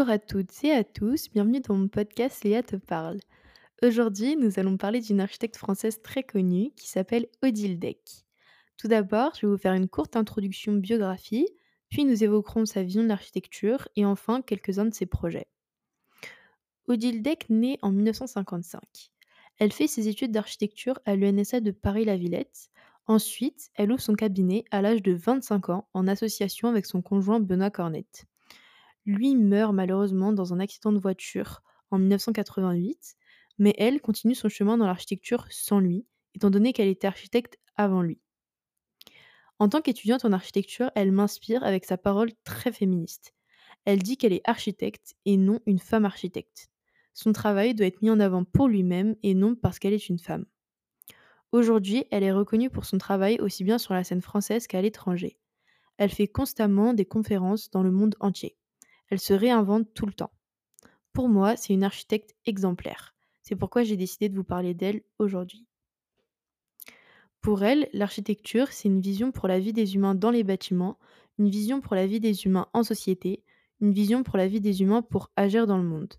Bonjour à toutes et à tous, bienvenue dans mon podcast Léa te parle. Aujourd'hui, nous allons parler d'une architecte française très connue qui s'appelle Odile Deck. Tout d'abord, je vais vous faire une courte introduction biographie, puis nous évoquerons sa vision de l'architecture et enfin quelques-uns de ses projets. Odile Deck naît en 1955. Elle fait ses études d'architecture à l'ENSA de Paris-La Villette. Ensuite, elle ouvre son cabinet à l'âge de 25 ans en association avec son conjoint Benoît Cornette. Lui meurt malheureusement dans un accident de voiture en 1988, mais elle continue son chemin dans l'architecture sans lui, étant donné qu'elle était architecte avant lui. En tant qu'étudiante en architecture, elle m'inspire avec sa parole très féministe. Elle dit qu'elle est architecte et non une femme architecte. Son travail doit être mis en avant pour lui-même et non parce qu'elle est une femme. Aujourd'hui, elle est reconnue pour son travail aussi bien sur la scène française qu'à l'étranger. Elle fait constamment des conférences dans le monde entier. Elle se réinvente tout le temps. Pour moi, c'est une architecte exemplaire. C'est pourquoi j'ai décidé de vous parler d'elle aujourd'hui. Pour elle, l'architecture, c'est une vision pour la vie des humains dans les bâtiments, une vision pour la vie des humains en société, une vision pour la vie des humains pour agir dans le monde.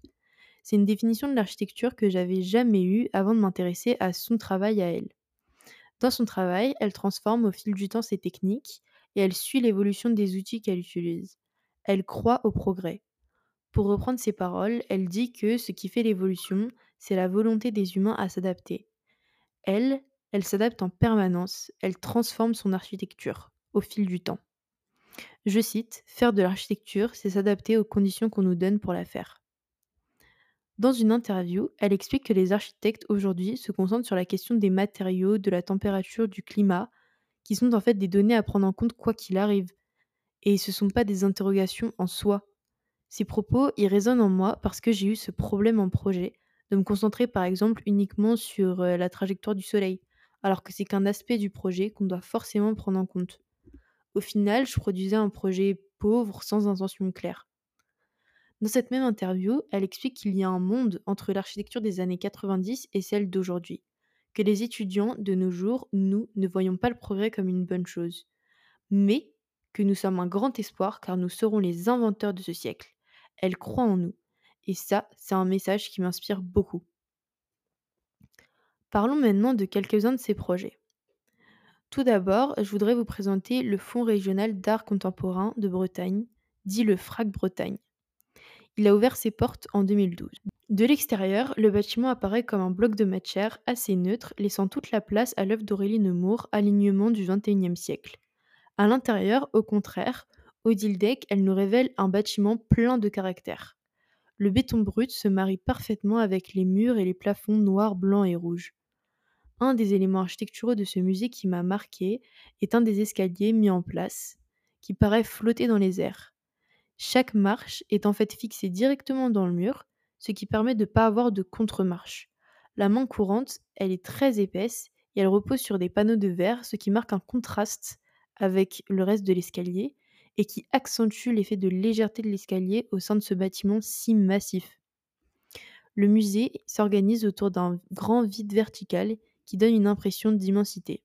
C'est une définition de l'architecture que j'avais jamais eue avant de m'intéresser à son travail à elle. Dans son travail, elle transforme au fil du temps ses techniques et elle suit l'évolution des outils qu'elle utilise. Elle croit au progrès. Pour reprendre ses paroles, elle dit que ce qui fait l'évolution, c'est la volonté des humains à s'adapter. Elle, elle s'adapte en permanence, elle transforme son architecture au fil du temps. Je cite, Faire de l'architecture, c'est s'adapter aux conditions qu'on nous donne pour la faire. Dans une interview, elle explique que les architectes aujourd'hui se concentrent sur la question des matériaux, de la température, du climat, qui sont en fait des données à prendre en compte quoi qu'il arrive, et ce sont pas des interrogations en soi. Ces propos, ils résonnent en moi parce que j'ai eu ce problème en projet, de me concentrer par exemple uniquement sur euh, la trajectoire du Soleil, alors que c'est qu'un aspect du projet qu'on doit forcément prendre en compte. Au final, je produisais un projet pauvre sans intention claire. Dans cette même interview, elle explique qu'il y a un monde entre l'architecture des années 90 et celle d'aujourd'hui, que les étudiants de nos jours, nous, ne voyons pas le progrès comme une bonne chose. Mais que nous sommes un grand espoir car nous serons les inventeurs de ce siècle. Elle croit en nous. Et ça, c'est un message qui m'inspire beaucoup. Parlons maintenant de quelques-uns de ces projets. Tout d'abord, je voudrais vous présenter le Fonds régional d'art contemporain de Bretagne, dit le FRAC Bretagne. Il a ouvert ses portes en 2012. De l'extérieur, le bâtiment apparaît comme un bloc de matière assez neutre, laissant toute la place à l'œuvre d'Aurélie Nemours, alignement du XXIe siècle. À l'intérieur, au contraire, Odile Deck, elle nous révèle un bâtiment plein de caractère. Le béton brut se marie parfaitement avec les murs et les plafonds noirs, blancs et rouges. Un des éléments architecturaux de ce musée qui m'a marqué est un des escaliers mis en place, qui paraît flotter dans les airs. Chaque marche est en fait fixée directement dans le mur, ce qui permet de ne pas avoir de contre-marche. La main courante, elle est très épaisse et elle repose sur des panneaux de verre, ce qui marque un contraste avec le reste de l'escalier et qui accentue l'effet de légèreté de l'escalier au sein de ce bâtiment si massif. Le musée s'organise autour d'un grand vide vertical qui donne une impression d'immensité.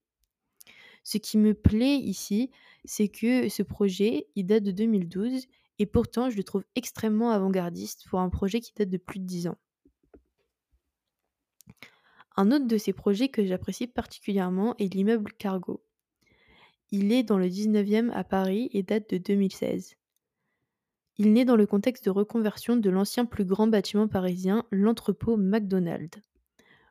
Ce qui me plaît ici, c'est que ce projet, il date de 2012 et pourtant je le trouve extrêmement avant-gardiste pour un projet qui date de plus de 10 ans. Un autre de ces projets que j'apprécie particulièrement est l'immeuble Cargo. Il est dans le 19e à Paris et date de 2016. Il naît dans le contexte de reconversion de l'ancien plus grand bâtiment parisien, l'entrepôt McDonald's.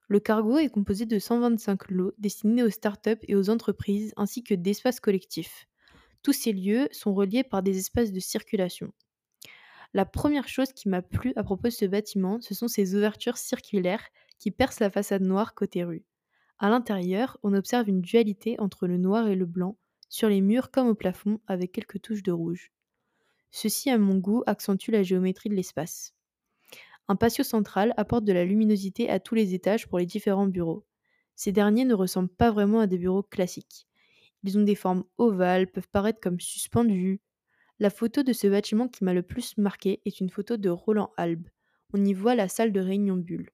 Le cargo est composé de 125 lots destinés aux startups et aux entreprises ainsi que d'espaces collectifs. Tous ces lieux sont reliés par des espaces de circulation. La première chose qui m'a plu à propos de ce bâtiment, ce sont ses ouvertures circulaires qui percent la façade noire côté rue. À l'intérieur, on observe une dualité entre le noir et le blanc, sur les murs comme au plafond avec quelques touches de rouge. Ceci, à mon goût, accentue la géométrie de l'espace. Un patio central apporte de la luminosité à tous les étages pour les différents bureaux. Ces derniers ne ressemblent pas vraiment à des bureaux classiques. Ils ont des formes ovales, peuvent paraître comme suspendus. La photo de ce bâtiment qui m'a le plus marqué est une photo de Roland Albe. On y voit la salle de réunion bulle.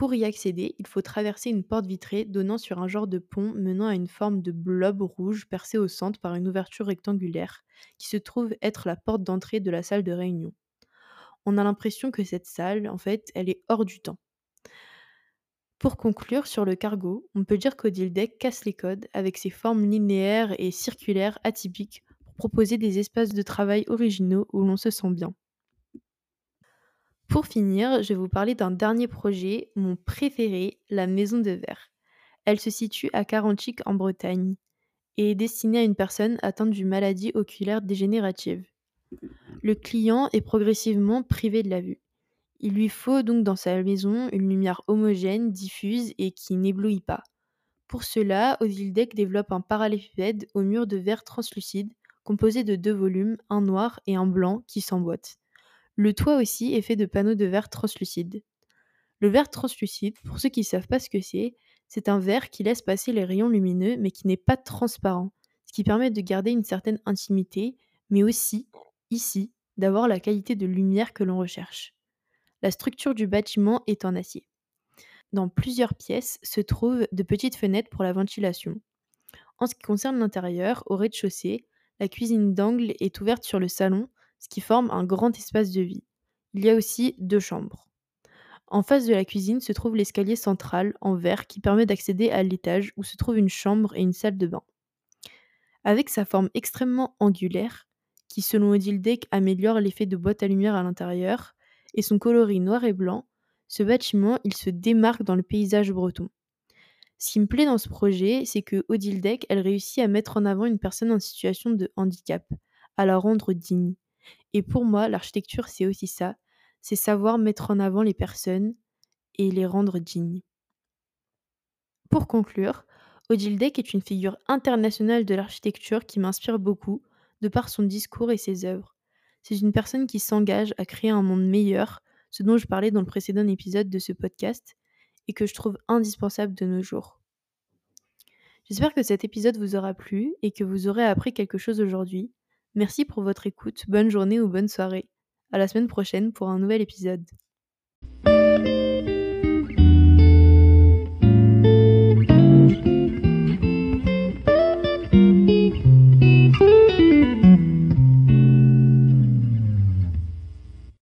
Pour y accéder, il faut traverser une porte vitrée donnant sur un genre de pont menant à une forme de blob rouge percé au centre par une ouverture rectangulaire, qui se trouve être la porte d'entrée de la salle de réunion. on a l'impression que cette salle, en fait, elle est hors du temps. Pour conclure sur le cargo, on peut dire qu'Odile Deck casse les codes avec ses formes linéaires et circulaires atypiques pour proposer des espaces de travail originaux où l'on se sent bien. Pour finir, je vais vous parler d'un dernier projet, mon préféré, la Maison de Verre. Elle se situe à Caranchic en Bretagne et est destinée à une personne atteinte d'une maladie oculaire dégénérative. Le client est progressivement privé de la vue. Il lui faut donc dans sa maison une lumière homogène, diffuse et qui n'éblouit pas. Pour cela, Odildek développe un parallélépipède au mur de verre translucide composé de deux volumes, un noir et un blanc, qui s'emboîtent. Le toit aussi est fait de panneaux de verre translucide. Le verre translucide, pour ceux qui ne savent pas ce que c'est, c'est un verre qui laisse passer les rayons lumineux mais qui n'est pas transparent, ce qui permet de garder une certaine intimité, mais aussi, ici, d'avoir la qualité de lumière que l'on recherche. La structure du bâtiment est en acier. Dans plusieurs pièces se trouvent de petites fenêtres pour la ventilation. En ce qui concerne l'intérieur, au rez-de-chaussée, la cuisine d'angle est ouverte sur le salon, ce qui forme un grand espace de vie. Il y a aussi deux chambres. En face de la cuisine se trouve l'escalier central en verre qui permet d'accéder à l'étage où se trouve une chambre et une salle de bain. Avec sa forme extrêmement angulaire, qui selon Odile Deck améliore l'effet de boîte à lumière à l'intérieur, et son coloris noir et blanc, ce bâtiment, il se démarque dans le paysage breton. Ce qui me plaît dans ce projet, c'est que Odile Deck, elle réussit à mettre en avant une personne en situation de handicap, à la rendre digne. Et pour moi, l'architecture, c'est aussi ça, c'est savoir mettre en avant les personnes et les rendre dignes. Pour conclure, Odile Deck est une figure internationale de l'architecture qui m'inspire beaucoup de par son discours et ses œuvres. C'est une personne qui s'engage à créer un monde meilleur, ce dont je parlais dans le précédent épisode de ce podcast, et que je trouve indispensable de nos jours. J'espère que cet épisode vous aura plu et que vous aurez appris quelque chose aujourd'hui. Merci pour votre écoute, bonne journée ou bonne soirée. À la semaine prochaine pour un nouvel épisode.